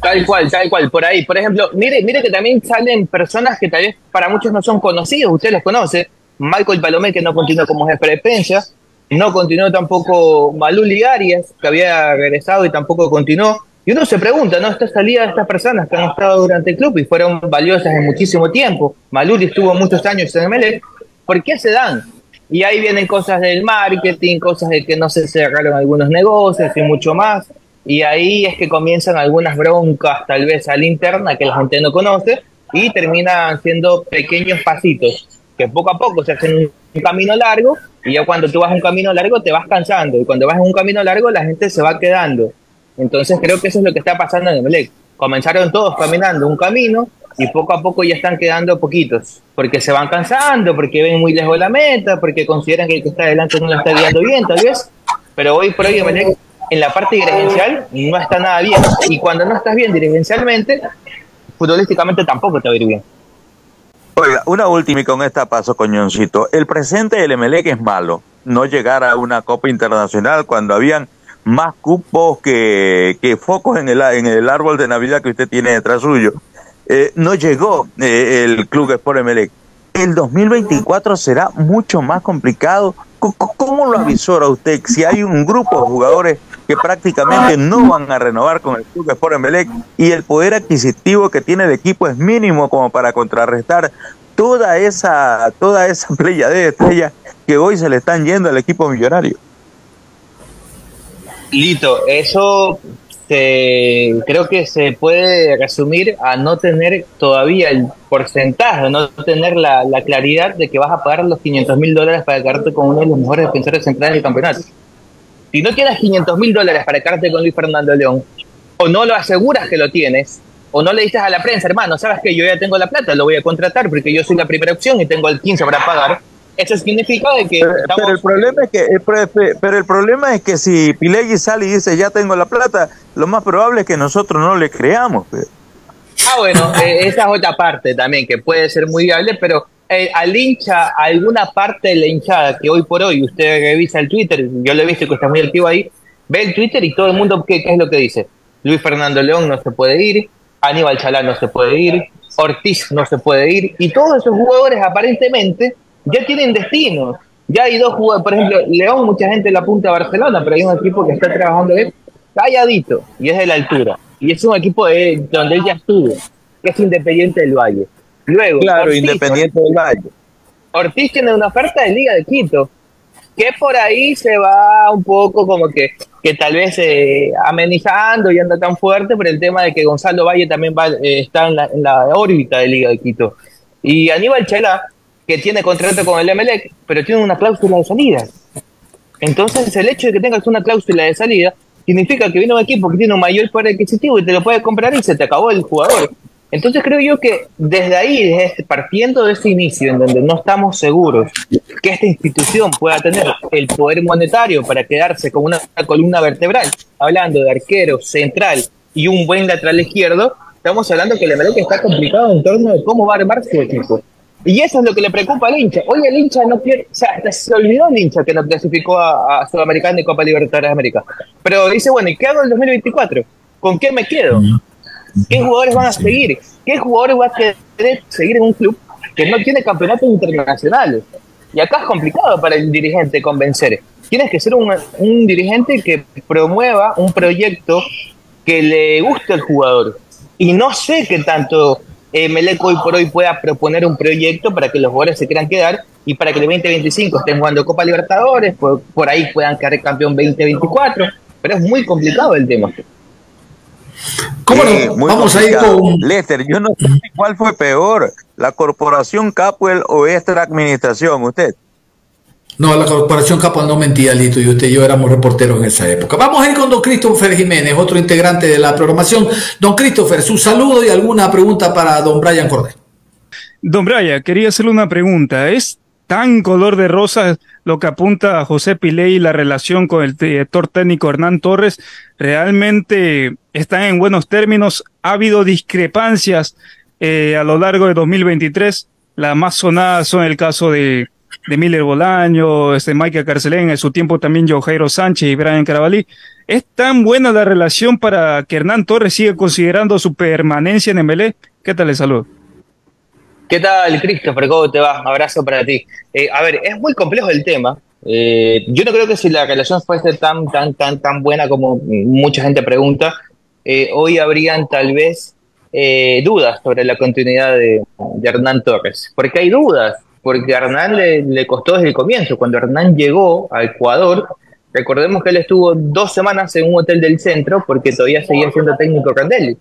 Speaker 8: Tal cual, tal cual, por ahí. Por ejemplo, mire, mire que también salen personas que tal vez para muchos no son conocidos, usted los conoce. Michael Palomé, que no continuó como jefe de prensa, no continuó tampoco Maluli Arias, que había regresado y tampoco continuó. Y uno se pregunta, ¿no? Esta salida de estas personas que han estado durante el club y fueron valiosas en muchísimo tiempo. Maluli estuvo muchos años en MLE, ¿por qué se dan? Y ahí vienen cosas del marketing, cosas de que no se cerraron algunos negocios y mucho más. Y ahí es que comienzan algunas broncas, tal vez a la interna, que la gente no conoce, y terminan siendo pequeños pasitos, que poco a poco se hacen un camino largo, y ya cuando tú vas un camino largo te vas cansando, y cuando vas un camino largo la gente se va quedando. Entonces creo que eso es lo que está pasando en Emelec. Comenzaron todos caminando un camino, y poco a poco ya están quedando poquitos, porque se van cansando, porque ven muy lejos la meta, porque consideran que el que está adelante no lo está guiando bien, tal vez. Pero hoy por hoy Emelec en la parte dirigencial no está nada bien. Y cuando no estás bien dirigencialmente, futbolísticamente tampoco te va a ir bien.
Speaker 9: Una última y con esta paso, coñoncito. El presente del Emelec es malo. No llegar a una Copa Internacional cuando habían más cupos que, que focos en el, en el árbol de Navidad que usted tiene detrás suyo. Eh, no llegó eh, el Club Sport Emelec. El 2024 será mucho más complicado. ¿Cómo lo avisora usted si hay un grupo de jugadores que prácticamente no van a renovar con el Club Sport Emelec y el poder adquisitivo que tiene el equipo es mínimo como para contrarrestar toda esa toda esa playa de estrellas que hoy se le están yendo al equipo millonario?
Speaker 8: Lito, eso creo que se puede resumir a no tener todavía el porcentaje, no tener la, la claridad de que vas a pagar los 500 mil dólares para quedarte con uno de los mejores defensores centrales del campeonato. Si no tienes 500 mil dólares para quedarte con Luis Fernando León, o no lo aseguras que lo tienes, o no le dices a la prensa, hermano, sabes que yo ya tengo la plata, lo voy a contratar porque yo soy la primera opción y tengo el 15 para pagar, eso significa de que
Speaker 9: pero, el problema es que pero el problema es que si Pilegui sale y dice ya tengo la plata lo más probable es que nosotros no le creamos
Speaker 8: pues. ah bueno eh, esa es otra parte también que puede ser muy viable pero eh, al hincha alguna parte de la hinchada que hoy por hoy usted revisa el Twitter yo lo he visto que está muy activo ahí ve el Twitter y todo el mundo qué, qué es lo que dice Luis Fernando León no se puede ir Aníbal Chalán no se puede ir Ortiz no se puede ir y todos esos jugadores aparentemente ya tienen destino. Ya hay dos jugadores, por ejemplo, León, mucha gente la apunta a Barcelona, pero hay un equipo que está trabajando bien calladito y es de la altura. Y es un equipo de donde él ya estuvo, que es Independiente del Valle. Luego,
Speaker 9: claro, Independiente del Valle.
Speaker 8: Ortiz tiene una oferta de Liga de Quito, que por ahí se va un poco como que, que tal vez eh, amenizando y anda tan fuerte por el tema de que Gonzalo Valle también va, eh, está en la, en la órbita de Liga de Quito. Y Aníbal Chela que tiene contrato con el Emelec, pero tiene una cláusula de salida. Entonces, el hecho de que tengas una cláusula de salida significa que viene un equipo que tiene un mayor poder adquisitivo y te lo puede comprar y se te acabó el jugador. Entonces creo yo que desde ahí, desde este, partiendo de ese inicio en donde no estamos seguros que esta institución pueda tener el poder monetario para quedarse con una columna vertebral, hablando de arquero, central y un buen lateral izquierdo, estamos hablando que el Emelec está complicado en torno de cómo va a armar su equipo. Y eso es lo que le preocupa al hincha. Hoy el hincha no quiere, o sea, se olvidó el hincha que no clasificó a, a Sudamericana y Copa Libertadores de América. Pero dice, bueno, ¿y qué hago en el 2024? ¿Con qué me quedo? ¿Qué jugadores van a seguir? ¿Qué jugadores va a querer seguir en un club que no tiene campeonatos internacionales? Y acá es complicado para el dirigente convencer. Tienes que ser un, un dirigente que promueva un proyecto que le guste al jugador. Y no sé qué tanto eh, Meleco hoy por hoy pueda proponer un proyecto para que los jugadores se quieran quedar y para que el 2025 estén jugando Copa Libertadores, por, por ahí puedan quedar campeón 2024, pero es muy complicado el tema.
Speaker 9: ¿Cómo no? Vamos a ir con. Lester, yo no sé cuál fue peor, la corporación Capuel o esta administración, usted.
Speaker 3: No, la corporación Capuel no mentía, Lito, y usted y yo éramos reporteros en esa época. Vamos a ir con don Christopher Jiménez, otro integrante de la programación. Don Christopher, su saludo y alguna pregunta para don Brian Cordero.
Speaker 10: Don Brian, quería hacerle una pregunta. ¿Es tan color de rosa lo que apunta a José Piley y la relación con el director técnico Hernán Torres? ¿Realmente están en buenos términos? ¿Ha habido discrepancias eh, a lo largo de 2023? Las más sonadas son el caso de, de Miller Bolaño, este Michael Carcelén, en su tiempo también Jairo Sánchez y Brian Carabalí. ¿Es tan buena la relación para que Hernán Torres siga considerando su permanencia en MLE? ¿Qué tal le saludo?
Speaker 8: ¿Qué tal, Christopher? ¿Cómo te va? Abrazo para ti. Eh, a ver, es muy complejo el tema. Eh, yo no creo que si la relación fuese tan, tan, tan, tan buena como mucha gente pregunta, eh, hoy habrían tal vez dudas sobre la continuidad de, Hernán Torres. Porque hay dudas, porque a Hernán le, costó desde el comienzo. Cuando Hernán llegó a Ecuador, recordemos que él estuvo dos semanas en un hotel del centro porque todavía seguía siendo técnico Candelli.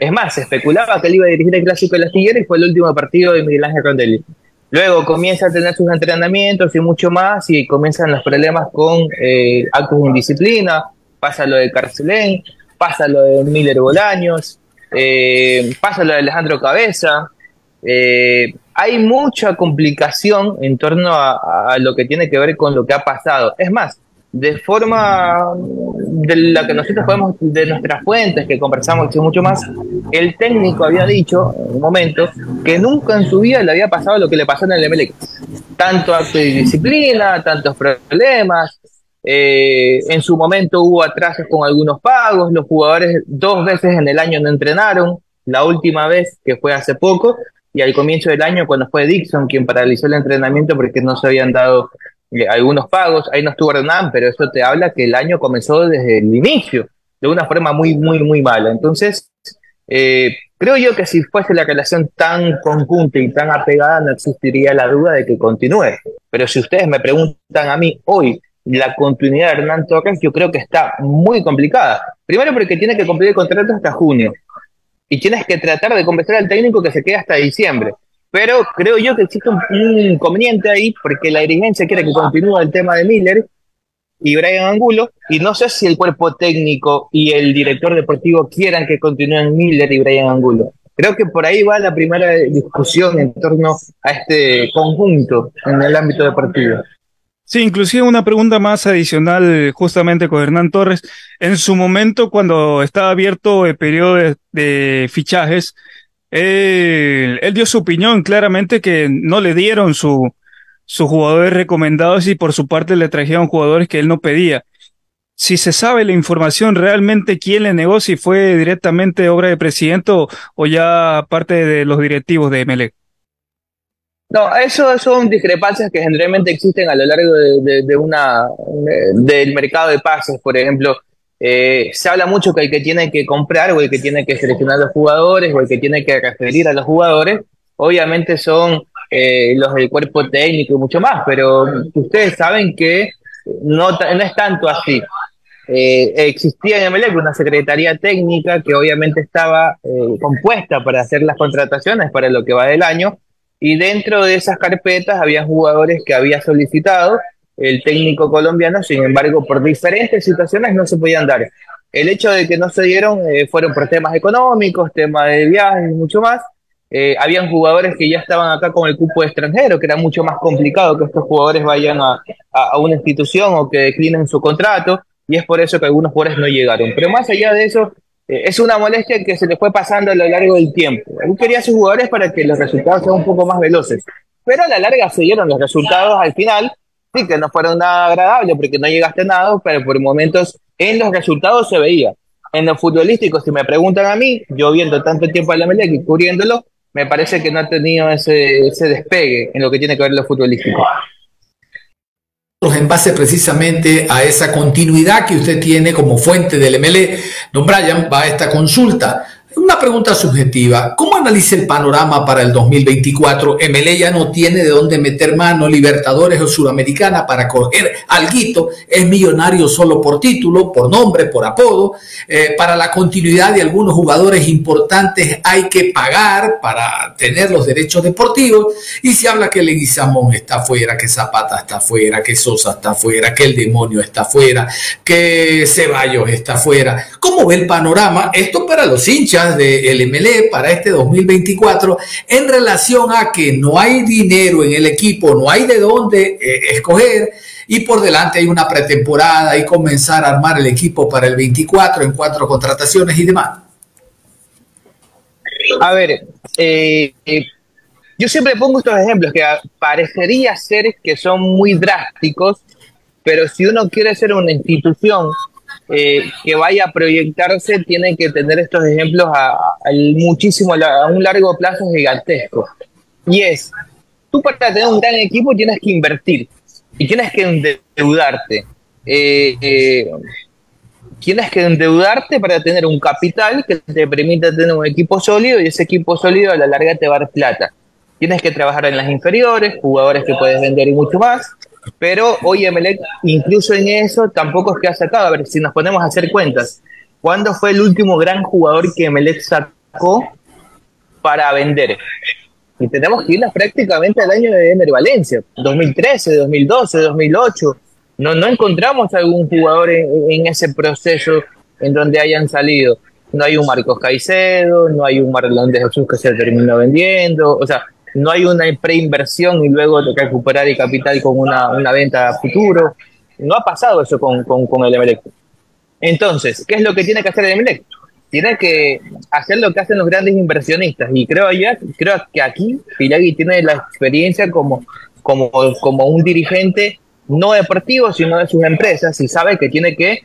Speaker 8: Es más, se especulaba que él iba a dirigir el Clásico de la Astillero y fue el último partido de Miguel Ángel Rondelli. Luego comienza a tener sus entrenamientos y mucho más y comienzan los problemas con eh, actos de indisciplina, pasa lo de Carcelén, pasa lo de Miller Bolaños, eh, pasa lo de Alejandro Cabeza. Eh, hay mucha complicación en torno a, lo que tiene que ver con lo que ha pasado. Es más, de forma de la que nosotros podemos, de nuestras fuentes que conversamos mucho más, el técnico había dicho en un momento que nunca en su vida le había pasado lo que le pasó en el MLX. Tanto acto de disciplina, tantos problemas. Eh, en su momento hubo atrasos con algunos pagos, los jugadores dos veces en el año no entrenaron, la última vez que fue hace poco, y al comienzo del año cuando fue Dixon quien paralizó el entrenamiento porque no se habían dado algunos pagos, ahí no estuvo Hernán, pero eso te habla que el año comenzó desde el inicio, de una forma muy, muy, muy mala. Entonces, eh, creo yo que si fuese la relación tan conjunta y tan apegada, no existiría la duda de que continúe. Pero si ustedes me preguntan a mí hoy, la continuidad de Hernán Torres, yo creo que está muy complicada. Primero porque tiene que cumplir el contrato hasta junio. Y tienes que tratar de convencer al técnico que se quede hasta diciembre. Pero creo yo que existe un, inconveniente ahí, porque la dirigencia quiere que continúe el tema de Miller y Brian Angulo, y no sé si el cuerpo técnico y el director deportivo quieran que continúen Miller y Brian Angulo. Creo que por ahí va la primera discusión en torno a este conjunto en el ámbito deportivo.
Speaker 10: Sí, inclusive una pregunta más adicional justamente con Hernán Torres. En su momento, cuando estaba abierto el periodo de, de fichajes, él, él, dio su opinión claramente que no le dieron su, sus jugadores recomendados y por su parte le trajeron jugadores que él no pedía. Si se sabe la información realmente quién le negó, si fue directamente obra del presidente o, ya parte de los directivos de MLE.
Speaker 8: No, eso son discrepancias que generalmente existen a lo largo de, una de, del mercado de pases, por ejemplo. Eh, se habla mucho que el que tiene que comprar o el que tiene que seleccionar a los jugadores o el que tiene que referir a los jugadores, obviamente son eh, los del cuerpo técnico y mucho más, pero ustedes saben que no, no es tanto así. Eh, existía en MLE una secretaría técnica que obviamente estaba compuesta para hacer las contrataciones para lo que va del año y dentro de esas carpetas había jugadores que había solicitado el técnico colombiano, sin embargo, por diferentes situaciones no se podían dar. El hecho de que no se dieron eh, fueron por temas económicos, temas de viajes mucho más. Eh, habían jugadores que ya estaban acá con el cupo extranjero, que era mucho más complicado que estos jugadores vayan a, a, a, una institución o que declinen su contrato, y es por eso que algunos jugadores no llegaron. Pero más allá de eso, eh, es una molestia que se le fue pasando a lo largo del tiempo. Él quería a sus jugadores para que los resultados sean un poco más veloces, pero a la larga se dieron los resultados al final, sí que no fueron nada agradables porque no llegaste a nada, pero por momentos en los resultados se veía. En lo futbolístico, si me preguntan a mí, yo viendo tanto tiempo a la Melec y cubriéndolo, me parece que no ha tenido ese, ese despegue en lo que tiene que ver lo futbolístico
Speaker 3: en base precisamente a esa continuidad que usted tiene como fuente del MLE, don Brian, va a esta consulta. Una pregunta subjetiva. ¿Cómo analiza el panorama para el 2024? MLE ya no tiene de dónde meter mano, Libertadores o Suramericana para coger alguito. Es millonario solo por título, por nombre, por apodo. Eh, para la continuidad de algunos jugadores importantes hay que pagar para tener los derechos deportivos. Y se habla que Leguizamón está fuera, que Zapata está fuera, que Sosa está fuera, que el demonio está fuera, que Ceballos está fuera. ¿Cómo ve el panorama? Esto para los hinchas del MLE para este 2024 en relación a que no hay dinero en el equipo, no hay de dónde eh, escoger y por delante hay una pretemporada y comenzar a armar el equipo para el 24 en cuatro contrataciones y demás.
Speaker 8: A ver, eh, eh, yo siempre pongo estos ejemplos que parecería ser que son muy drásticos, pero si uno quiere ser una institución eh, que vaya a proyectarse tiene que tener estos ejemplos a, muchísimo, a un largo plazo gigantesco. Y es, tú para tener un gran equipo tienes que invertir y tienes que endeudarte. Eh, eh, tienes que endeudarte para tener un capital que te permita tener un equipo sólido y ese equipo sólido a la larga te va a dar plata. Tienes que trabajar en las inferiores, jugadores que puedes vender y mucho más. Pero hoy Emelec, incluso en eso, tampoco es que ha sacado. A ver, si nos ponemos a hacer cuentas, ¿cuándo fue el último gran jugador que Emelec sacó para vender? Y tenemos que irlas prácticamente al año de Emer Valencia, 2013, 2012, 2008. No, no encontramos algún jugador en, ese proceso en donde hayan salido. No hay un Marcos Caicedo, no hay un Marlon de Jesús que se terminó vendiendo. O sea, no hay una preinversión y luego recuperar el capital con una, venta a futuro. No ha pasado eso con, con, el Emelec. Entonces, ¿qué es lo que tiene que hacer el Emelec? Tiene que hacer lo que hacen los grandes inversionistas. Y creo, ya, creo que aquí Pilagui tiene la experiencia como, como, como un dirigente no deportivo, sino de sus empresas, y sabe que tiene que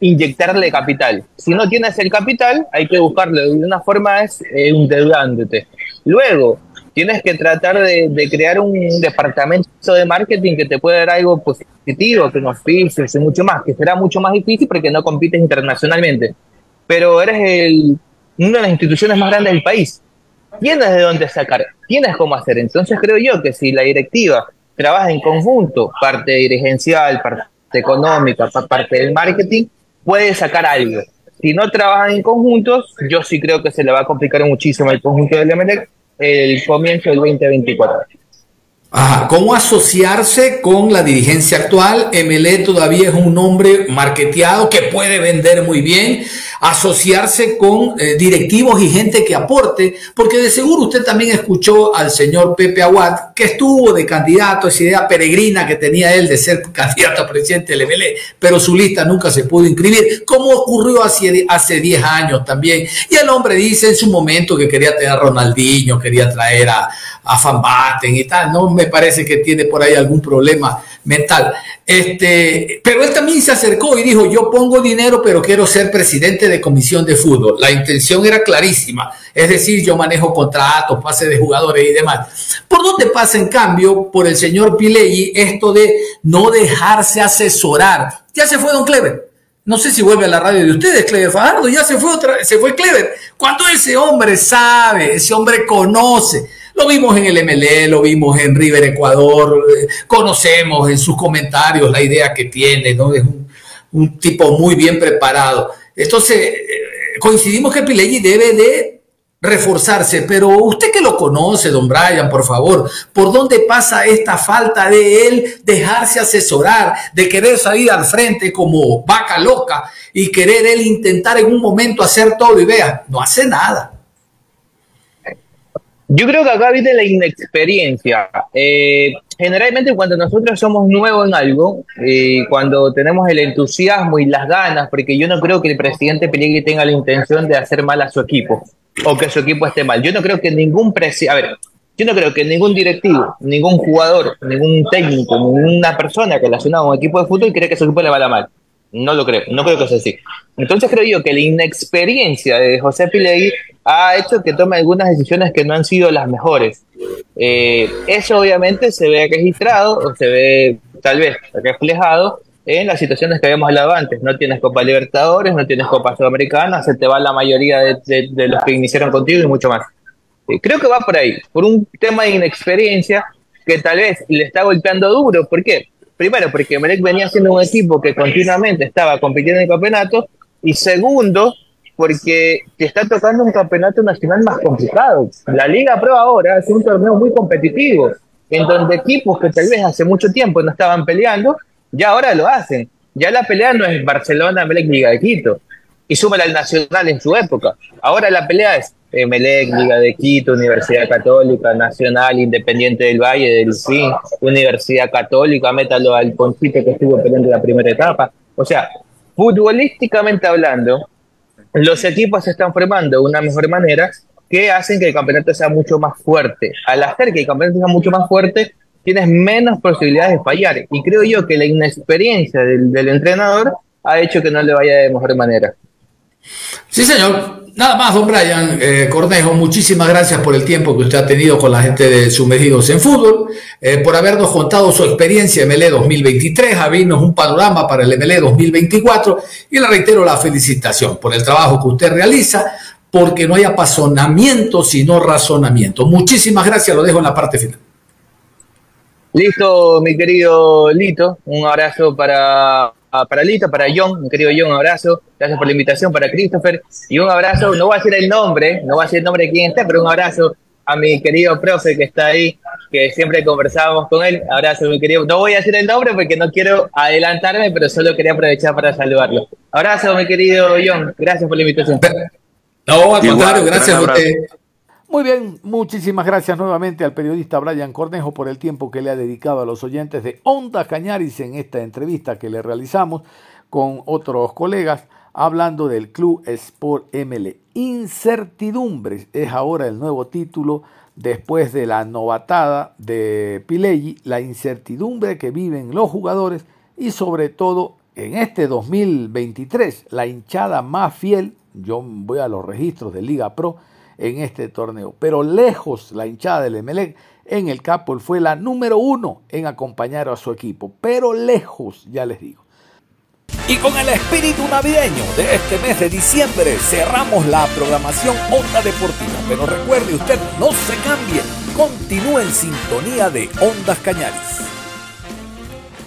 Speaker 8: inyectarle capital. Si no tienes el capital, hay que buscarlo de una forma es eh, endeudándote. Luego, tienes que tratar de, crear un departamento de marketing que te pueda dar algo positivo, que nos fiches y mucho más, que será mucho más difícil porque no compites internacionalmente. Pero eres el, una de las instituciones más grandes del país. Tienes de dónde sacar, tienes cómo hacer. Entonces creo yo que si la directiva trabaja en conjunto, parte dirigencial, parte económica, parte del marketing, puede sacar algo. Si no trabajan en conjuntos, yo sí creo que se le va a complicar muchísimo el conjunto del MLEC el comienzo del 2024.
Speaker 3: Ajá. ¿Cómo asociarse con la dirigencia actual? MLE todavía es un nombre marketeado que puede vender muy bien. Asociarse con eh, directivos y gente que aporte, porque de seguro usted también escuchó al señor Pepe Aguad, que estuvo de candidato, esa idea peregrina que tenía él de ser candidato a presidente del MLE, pero su lista nunca se pudo inscribir, como ocurrió hace, hace 10 años también. Y el hombre dice en su momento que quería tener a Ronaldinho, quería traer a, a y tal, no me parece que tiene por ahí algún problema mental. Este, pero él también se acercó y dijo, yo pongo dinero, pero quiero ser presidente de comisión de fútbol. La intención era clarísima, es decir, yo manejo contratos, pase de jugadores y demás. ¿Por dónde pasa, en cambio, por el señor Pileggi esto de no dejarse asesorar? Ya se fue Don Clever. No sé si vuelve a la radio de ustedes, Clever Fajardo, ya se fue otra, se fue Clever. Cuando ese hombre sabe, ese hombre conoce, lo vimos en el MLE, lo vimos en River Ecuador, eh, conocemos en sus comentarios la idea que tiene, ¿no? Es un, tipo muy bien preparado. Entonces, eh, coincidimos que Pileggi debe de reforzarse, pero usted que lo conoce, don Brian, por favor, ¿por dónde pasa esta falta de él dejarse asesorar, de querer salir al frente como vaca loca y querer él intentar en un momento hacer todo y vea, no hace nada?
Speaker 8: Yo creo que acá viene la inexperiencia. Eh, generalmente cuando nosotros somos nuevos en algo, eh, cuando tenemos el entusiasmo y las ganas, porque yo no creo que el presidente Pellegrini tenga la intención de hacer mal a su equipo o que su equipo esté mal. Yo no creo que ningún presidente, a ver, yo no creo que ningún directivo, ningún jugador, ningún técnico, ninguna persona que relacionada a un equipo de fútbol cree que su equipo le va mal. No lo creo, no creo que sea así. Entonces creo yo que la inexperiencia de José Pilegui ha hecho que tome algunas decisiones que no han sido las mejores. Eh, eso obviamente se ve registrado o se ve tal vez reflejado en las situaciones que habíamos hablado antes. No tienes Copa Libertadores, no tienes Copa Sudamericana, se te va la mayoría de, los que iniciaron contigo y mucho más. Eh, creo que va por ahí, por un tema de inexperiencia que tal vez le está golpeando duro. ¿Por qué? Primero, porque Melec venía siendo un equipo que continuamente estaba compitiendo en el campeonato. Y segundo, porque te está tocando un campeonato nacional más complicado. La Liga Pro ahora es un torneo muy competitivo, en donde equipos que tal vez hace mucho tiempo no estaban peleando, ya ahora lo hacen. Ya la pelea no es Barcelona, Melec, Liga de Quito. Y súmala al Nacional en su época. Ahora la pelea es Melec, Liga de Quito, Universidad Católica, Nacional, Independiente del Valle, del Fin, Universidad Católica, métalo al Poncito que estuvo peleando la primera etapa. O sea, futbolísticamente hablando, los equipos se están formando de una mejor manera que hacen que el campeonato sea mucho más fuerte. Al hacer que el campeonato sea mucho más fuerte, tienes menos posibilidades de fallar. Y creo yo que la inexperiencia del, del entrenador ha hecho que no le vaya de mejor manera.
Speaker 3: Sí, señor. Nada más, don Brian eh, Cornejo, muchísimas gracias por el tiempo que usted ha tenido con la gente de Sumergidos en Fútbol, eh, por habernos contado su experiencia en MLE 2023, abrirnos un panorama para el MLE 2024 y le reitero la felicitación por el trabajo que usted realiza, porque no hay apasionamiento sino razonamiento. Muchísimas gracias, lo dejo en la parte final.
Speaker 8: Listo, mi querido Lito, un abrazo para para Lito, para John, mi querido John, un abrazo. Gracias por la invitación para Christopher. Y un abrazo, no voy a decir el nombre, no voy a decir el nombre de quién está, pero un abrazo a mi querido profe que está ahí, que siempre conversábamos con él. Abrazo, mi querido. No voy a decir el nombre porque no quiero adelantarme, pero solo quería aprovechar para saludarlo. Abrazo, mi querido John. Gracias por la invitación.
Speaker 3: No, al contrario, gracias a usted. Muy bien, muchísimas gracias nuevamente al periodista Brian Cornejo por el tiempo que le ha dedicado a los oyentes de Onda Cañaris en esta entrevista que le realizamos con otros colegas hablando del Club Sport ML. Incertidumbres es ahora el nuevo título después de la novatada de Pileggi, la incertidumbre que viven los jugadores y sobre todo en este 2023 la hinchada más fiel, yo voy a los registros de Liga Pro, en este torneo. Pero lejos la hinchada del Emelec en el Capol fue la número uno en acompañar a su equipo. Pero lejos, ya les digo.
Speaker 7: Y con el espíritu navideño de este mes de diciembre cerramos la programación Onda Deportiva. Pero recuerde usted, no se cambie, continúe en sintonía de Ondas Cañaris.